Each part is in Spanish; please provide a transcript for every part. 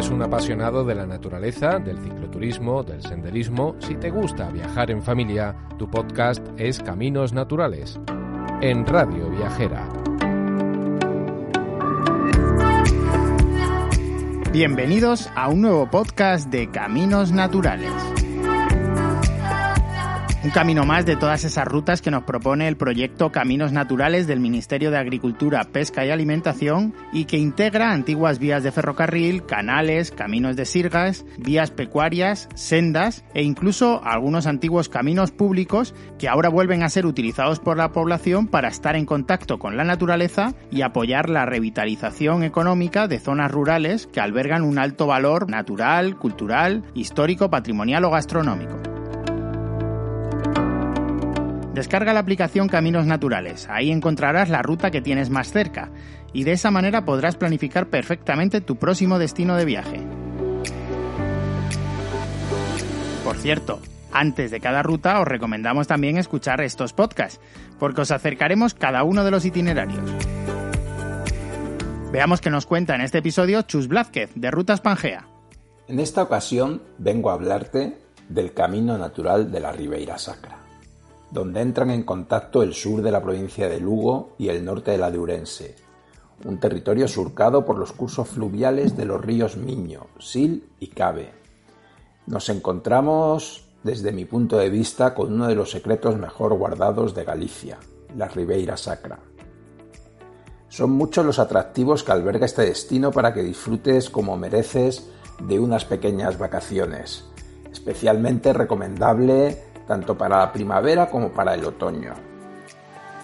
eres un apasionado de la naturaleza, del cicloturismo, del senderismo, si te gusta viajar en familia, tu podcast es Caminos Naturales, en Radio Viajera. Bienvenidos a un nuevo podcast de Caminos Naturales. Un camino más de todas esas rutas que nos propone el proyecto Caminos Naturales del Ministerio de Agricultura, Pesca y Alimentación y que integra antiguas vías de ferrocarril, canales, caminos de sirgas, vías pecuarias, sendas e incluso algunos antiguos caminos públicos que ahora vuelven a ser utilizados por la población para estar en contacto con la naturaleza y apoyar la revitalización económica de zonas rurales que albergan un alto valor natural, cultural, histórico, patrimonial o gastronómico. Descarga la aplicación Caminos Naturales, ahí encontrarás la ruta que tienes más cerca y de esa manera podrás planificar perfectamente tu próximo destino de viaje. Por cierto, antes de cada ruta os recomendamos también escuchar estos podcasts, porque os acercaremos cada uno de los itinerarios. Veamos qué nos cuenta en este episodio Chus Blázquez, de Rutas Pangea. En esta ocasión vengo a hablarte del camino natural de la Ribeira Sacra donde entran en contacto el sur de la provincia de Lugo y el norte de la de Urense, un territorio surcado por los cursos fluviales de los ríos Miño, Sil y Cabe. Nos encontramos, desde mi punto de vista, con uno de los secretos mejor guardados de Galicia, la Ribeira Sacra. Son muchos los atractivos que alberga este destino para que disfrutes como mereces de unas pequeñas vacaciones. Especialmente recomendable tanto para la primavera como para el otoño.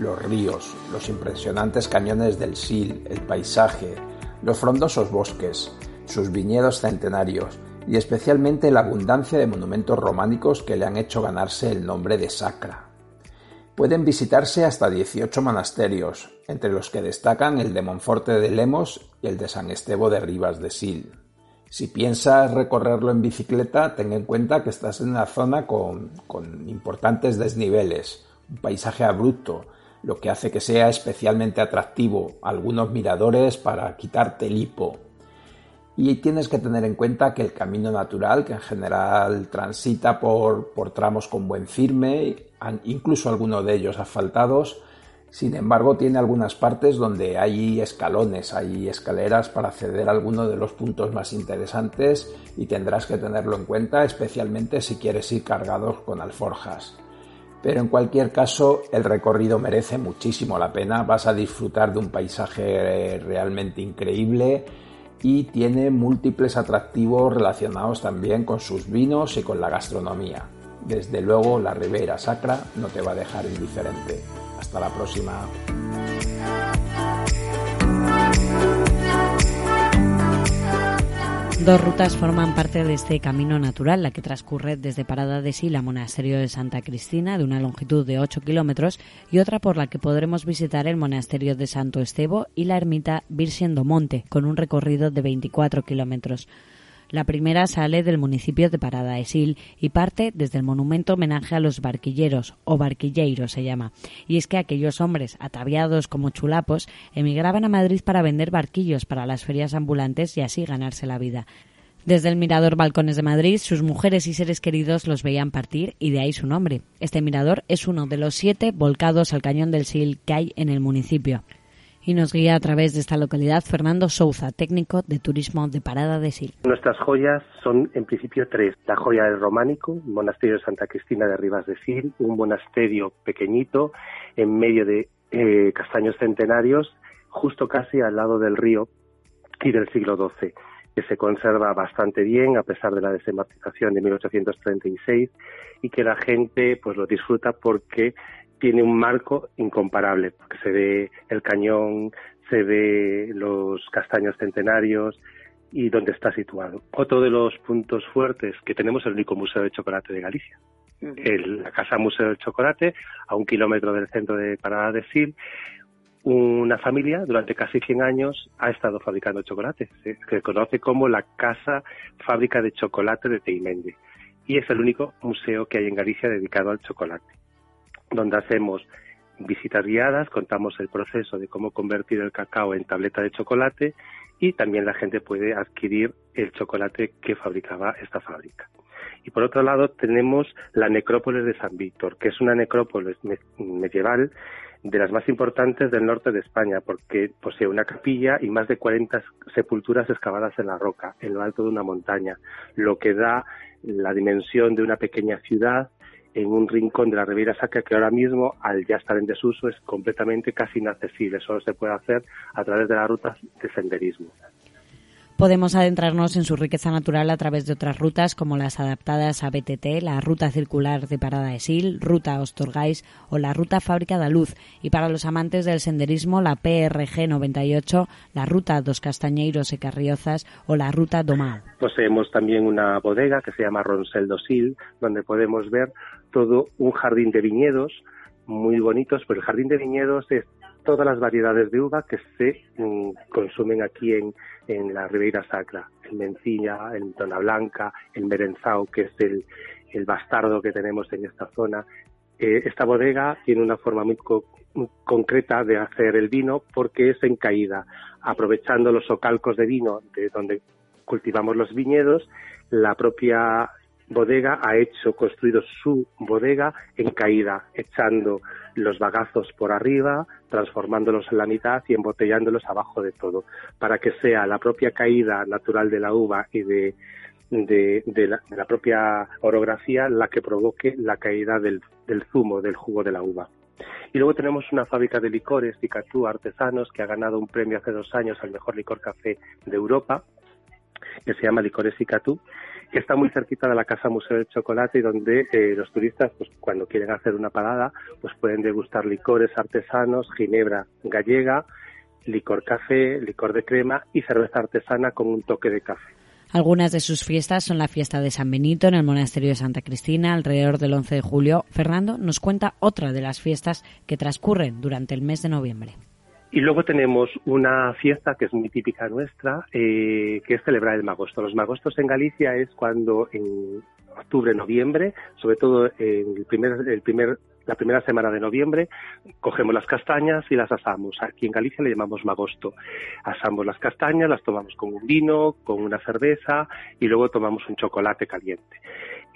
Los ríos, los impresionantes cañones del Sil, el paisaje, los frondosos bosques, sus viñedos centenarios y especialmente la abundancia de monumentos románicos que le han hecho ganarse el nombre de Sacra. Pueden visitarse hasta 18 monasterios, entre los que destacan el de Monforte de Lemos y el de San Estevo de Rivas de Sil. Si piensas recorrerlo en bicicleta, ten en cuenta que estás en una zona con, importantes desniveles, un paisaje abrupto, lo que hace que sea especialmente atractivo algunos miradores para quitarte el hipo. Y tienes que tener en cuenta que el camino natural, que en general transita por, por tramos con buen firme, incluso algunos de ellos asfaltados, sin embargo, tiene algunas partes donde hay escalones, hay escaleras para acceder a alguno de los puntos más interesantes y tendrás que tenerlo en cuenta, especialmente si quieres ir cargados con alforjas. Pero en cualquier caso, el recorrido merece muchísimo la pena, vas a disfrutar de un paisaje realmente increíble y tiene múltiples atractivos relacionados también con sus vinos y con la gastronomía. Desde luego, la Ribera Sacra no te va a dejar indiferente. Hasta la próxima. Dos rutas forman parte de este camino natural, la que transcurre desde Parada de Sila, Monasterio de Santa Cristina, de una longitud de 8 kilómetros, y otra por la que podremos visitar el Monasterio de Santo Estevo y la ermita Virgen do Monte, con un recorrido de 24 kilómetros. La primera sale del municipio de Parada de Sil y parte desde el monumento homenaje a los barquilleros, o barquilleros se llama. Y es que aquellos hombres, ataviados como chulapos, emigraban a Madrid para vender barquillos para las ferias ambulantes y así ganarse la vida. Desde el mirador Balcones de Madrid, sus mujeres y seres queridos los veían partir y de ahí su nombre. Este mirador es uno de los siete volcados al cañón del Sil que hay en el municipio y nos guía a través de esta localidad Fernando Souza, técnico de turismo de Parada de Sil. Nuestras joyas son en principio tres. La joya del románico, monasterio de Santa Cristina de Rivas de Sil, un monasterio pequeñito en medio de eh, castaños centenarios, justo casi al lado del río y del siglo XII que se conserva bastante bien a pesar de la desembarcación de 1836 y que la gente pues lo disfruta porque tiene un marco incomparable, porque se ve el cañón, se ve los castaños centenarios y dónde está situado. Otro de los puntos fuertes que tenemos es el único museo de chocolate de Galicia. la Casa Museo del Chocolate, a un kilómetro del centro de Parada de Sil, una familia durante casi 100 años ha estado fabricando chocolate. Se, se conoce como la Casa Fábrica de Chocolate de Teimende. Y es el único museo que hay en Galicia dedicado al chocolate donde hacemos visitas guiadas, contamos el proceso de cómo convertir el cacao en tableta de chocolate y también la gente puede adquirir el chocolate que fabricaba esta fábrica. Y por otro lado tenemos la necrópolis de San Víctor, que es una necrópolis medieval de las más importantes del norte de España, porque posee una capilla y más de 40 sepulturas excavadas en la roca, en lo alto de una montaña, lo que da la dimensión de una pequeña ciudad en un rincón de la Riviera Sacra que ahora mismo, al ya estar en desuso, es completamente casi inaccesible. Solo se puede hacer a través de las rutas de senderismo. Podemos adentrarnos en su riqueza natural a través de otras rutas como las adaptadas a BTT, la Ruta Circular de Parada de Sil, Ruta Ostorgais o la Ruta Fábrica de Luz. Y para los amantes del senderismo, la PRG 98, la Ruta Dos Castañeiros y Carriozas o la Ruta Domao. Poseemos también una bodega que se llama Ronsel do Sil, donde podemos ver todo un jardín de viñedos muy bonitos, pero el jardín de viñedos es todas las variedades de uva que se mm, consumen aquí en, en la Ribeira Sacra, el mencilla, el tona blanca, el merenzao, que es el, el bastardo que tenemos en esta zona. Eh, esta bodega tiene una forma muy, concreta de hacer el vino porque es en caída, aprovechando los socalcos de vino de donde cultivamos los viñedos, la propia bodega ha hecho, construido su bodega en caída, echando los bagazos por arriba, transformándolos en la mitad y embotellándolos abajo de todo, para que sea la propia caída natural de la uva y de, de, la, propia orografía la que provoque la caída del, zumo, del jugo de la uva. Y luego tenemos una fábrica de licores, Ticatú Artesanos, que ha ganado un premio hace dos años al mejor licor café de Europa, que se llama Licores Icatú, que está muy cerquita de la Casa Museo del Chocolate y donde eh, los turistas, pues cuando quieren hacer una parada, pues pueden degustar licores artesanos, ginebra gallega, licor café, licor de crema y cerveza artesana con un toque de café. Algunas de sus fiestas son la fiesta de San Benito en el monasterio de Santa Cristina alrededor del 11 de julio. Fernando nos cuenta otra de las fiestas que transcurren durante el mes de noviembre. Y luego tenemos una fiesta que es muy típica nuestra, eh, que es celebrar el magosto. Los magostos en Galicia es cuando en octubre, noviembre, sobre todo en el primer, el primer, la primera semana de noviembre, cogemos las castañas y las asamos. Aquí en Galicia le llamamos magosto. Asamos las castañas, las tomamos con un vino, con una cerveza y luego tomamos un chocolate caliente.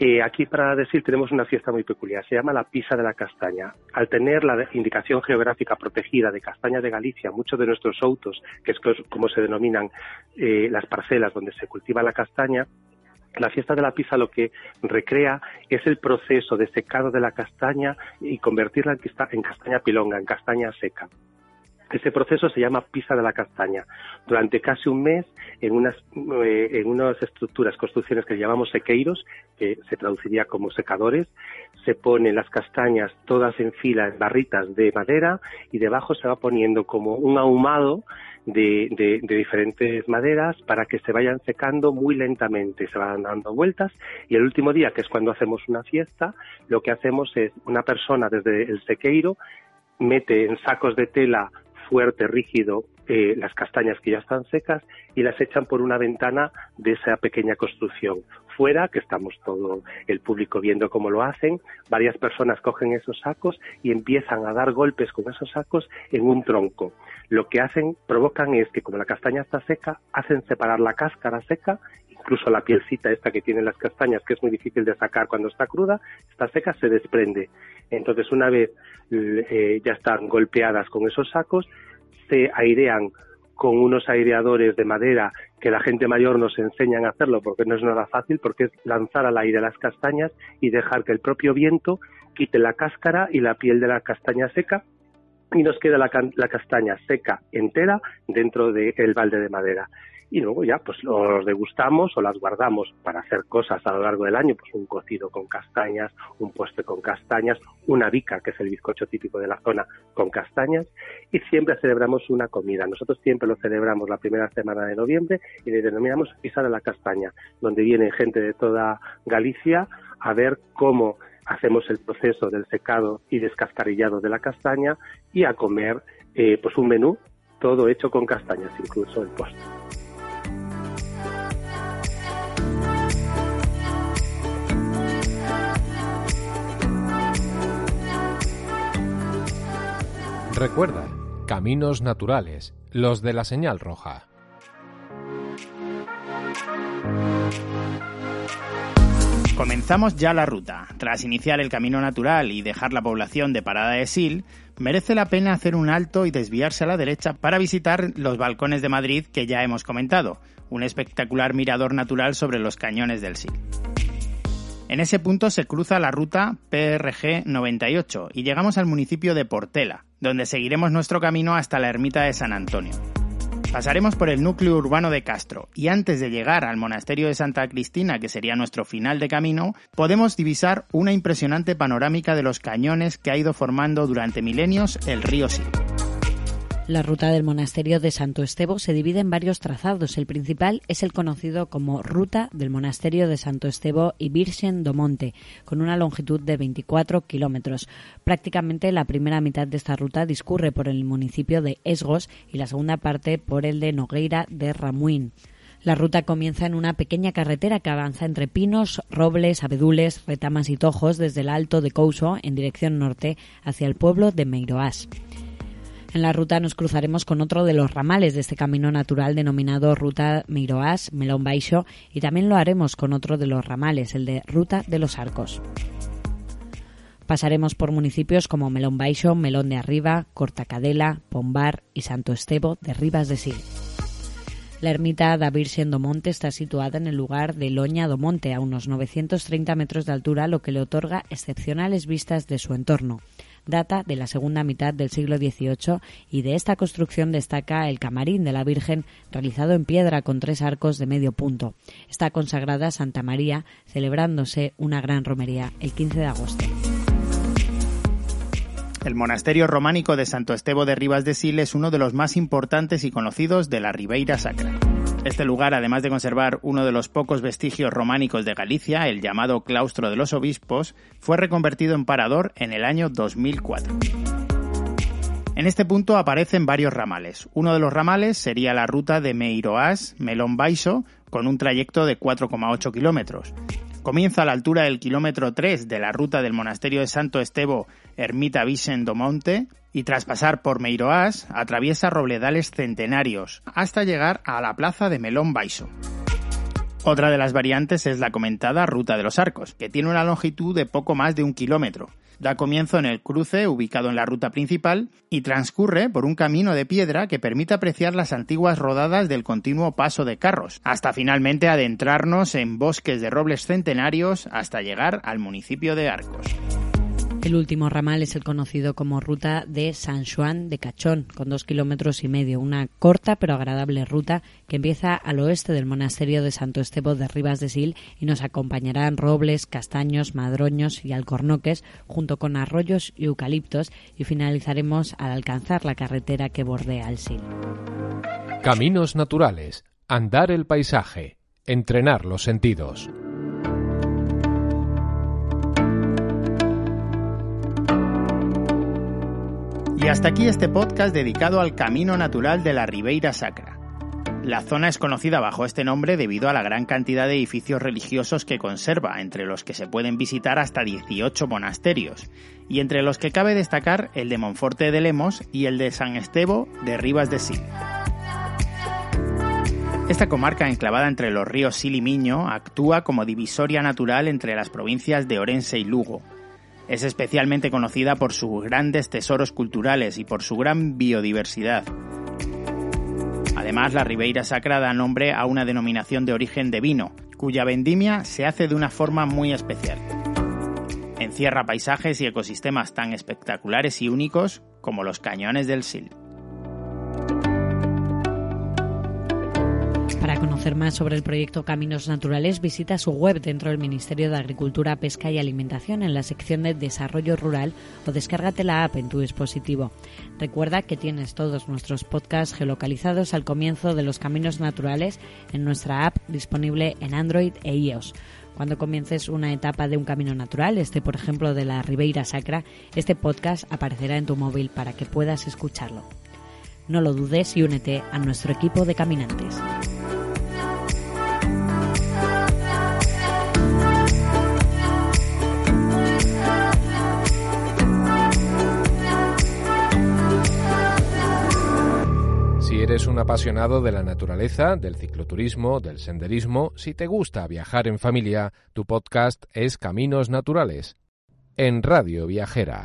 Eh, aquí para decir tenemos una fiesta muy peculiar, se llama la Pisa de la Castaña. Al tener la indicación geográfica protegida de Castaña de Galicia, muchos de nuestros autos, que es como se denominan eh, las parcelas donde se cultiva la castaña, la fiesta de la pisa lo que recrea es el proceso de secado de la castaña y convertirla en castaña pilonga, en castaña seca. Ese proceso se llama pisa de la castaña. Durante casi un mes, en unas, eh, en unas estructuras, construcciones que llamamos sequeiros, que se traduciría como secadores, se ponen las castañas todas en fila barritas de madera y debajo se va poniendo como un ahumado de, de, diferentes maderas para que se vayan secando muy lentamente, se van dando vueltas y el último día, que es cuando hacemos una fiesta, lo que hacemos es una persona desde el sequeiro mete en sacos de tela fuerte, rígido, eh, las castañas que ya están secas y las echan por una ventana de esa pequeña construcción. Fuera, que estamos todo el público viendo cómo lo hacen, varias personas cogen esos sacos y empiezan a dar golpes con esos sacos en un tronco. Lo que hacen, provocan es que como la castaña está seca, hacen separar la cáscara seca incluso la pielcita esta que tienen las castañas, que es muy difícil de sacar cuando está cruda, está seca, se desprende. Entonces, una vez eh, ya están golpeadas con esos sacos, se airean con unos aireadores de madera que la gente mayor nos enseñan a hacerlo porque no es nada fácil, porque es lanzar al aire las castañas y dejar que el propio viento quite la cáscara y la piel de la castaña seca y nos queda la, la castaña seca entera dentro del balde de madera y luego ya pues los degustamos o las guardamos para hacer cosas a lo largo del año, pues un cocido con castañas, un postre con castañas, una bica, que es el bizcocho típico de la zona, con castañas, y siempre celebramos una comida. Nosotros siempre lo celebramos la primera semana de noviembre y le denominamos Pisa de la Castaña, donde viene gente de toda Galicia a ver cómo hacemos el proceso del secado y descascarillado de la castaña y a comer eh, pues un menú todo hecho con castañas, incluso el postre. Recuerda, caminos naturales, los de la señal roja. Comenzamos ya la ruta. Tras iniciar el camino natural y dejar la población de Parada de Sil, merece la pena hacer un alto y desviarse a la derecha para visitar los balcones de Madrid que ya hemos comentado, un espectacular mirador natural sobre los cañones del Sil. En ese punto se cruza la ruta PRG 98 y llegamos al municipio de Portela, donde seguiremos nuestro camino hasta la ermita de San Antonio. Pasaremos por el núcleo urbano de Castro y antes de llegar al monasterio de Santa Cristina, que sería nuestro final de camino, podemos divisar una impresionante panorámica de los cañones que ha ido formando durante milenios el río Sil. La ruta del monasterio de Santo Estebo se divide en varios trazados. El principal es el conocido como Ruta del Monasterio de Santo Estebo y Virgen do Monte, con una longitud de 24 kilómetros. Prácticamente la primera mitad de esta ruta discurre por el municipio de Esgos y la segunda parte por el de Nogueira de Ramuín. La ruta comienza en una pequeña carretera que avanza entre pinos, robles, abedules, retamas y tojos desde el Alto de Couso en dirección norte hacia el pueblo de Meiroás. En la ruta nos cruzaremos con otro de los ramales de este camino natural denominado Ruta Meiroás, Melón Baixo, y también lo haremos con otro de los ramales, el de Ruta de los Arcos. Pasaremos por municipios como Melón Baixo, Melón de Arriba, Cortacadela, Pombar y Santo Estebo de Rivas de Sil. La ermita da Virgen Monte está situada en el lugar de Loña do Monte, a unos 930 metros de altura, lo que le otorga excepcionales vistas de su entorno data de la segunda mitad del siglo XVIII y de esta construcción destaca el camarín de la Virgen realizado en piedra con tres arcos de medio punto. Está consagrada Santa María, celebrándose una gran romería el 15 de agosto. El monasterio románico de Santo Estebo de Rivas de Sil es uno de los más importantes y conocidos de la Ribeira Sacra. Este lugar, además de conservar uno de los pocos vestigios románicos de Galicia, el llamado Claustro de los Obispos, fue reconvertido en parador en el año 2004. En este punto aparecen varios ramales. Uno de los ramales sería la ruta de Meiroás, Melón Baixo, con un trayecto de 4,8 kilómetros. Comienza a la altura del kilómetro 3 de la ruta del monasterio de Santo Estebo, Ermita Vicen do Monte, y tras pasar por Meiroás, atraviesa robledales centenarios, hasta llegar a la plaza de Melón Baixo. Otra de las variantes es la comentada Ruta de los Arcos, que tiene una longitud de poco más de un kilómetro. Da comienzo en el cruce ubicado en la ruta principal y transcurre por un camino de piedra que permite apreciar las antiguas rodadas del continuo paso de carros, hasta finalmente adentrarnos en bosques de robles centenarios hasta llegar al municipio de Arcos. El último ramal es el conocido como Ruta de San Juan de Cachón, con dos kilómetros y medio, una corta pero agradable ruta que empieza al oeste del monasterio de Santo Estebo de Rivas de Sil y nos acompañarán robles, castaños, madroños y alcornoques, junto con arroyos y eucaliptos, y finalizaremos al alcanzar la carretera que bordea el Sil. Caminos naturales, andar el paisaje, entrenar los sentidos. Y hasta aquí este podcast dedicado al camino natural de la Ribeira Sacra. La zona es conocida bajo este nombre debido a la gran cantidad de edificios religiosos que conserva, entre los que se pueden visitar hasta 18 monasterios, y entre los que cabe destacar el de Monforte de Lemos y el de San Estebo de Rivas de Sil. Esta comarca enclavada entre los ríos Sil y Miño actúa como divisoria natural entre las provincias de Orense y Lugo, es especialmente conocida por sus grandes tesoros culturales y por su gran biodiversidad. Además, la Ribeira Sacra da nombre a una denominación de origen de vino, cuya vendimia se hace de una forma muy especial. Encierra paisajes y ecosistemas tan espectaculares y únicos como los cañones del Sil. Conocer más sobre el proyecto Caminos Naturales, visita su web dentro del Ministerio de Agricultura, Pesca y Alimentación en la sección de Desarrollo Rural o descárgate la app en tu dispositivo. Recuerda que tienes todos nuestros podcasts geolocalizados al comienzo de los Caminos Naturales en nuestra app disponible en Android e iOS. Cuando comiences una etapa de un camino natural, este por ejemplo de la Ribeira Sacra, este podcast aparecerá en tu móvil para que puedas escucharlo. No lo dudes y únete a nuestro equipo de caminantes. Eres un apasionado de la naturaleza, del cicloturismo, del senderismo, si te gusta viajar en familia, tu podcast es Caminos Naturales, en Radio Viajera.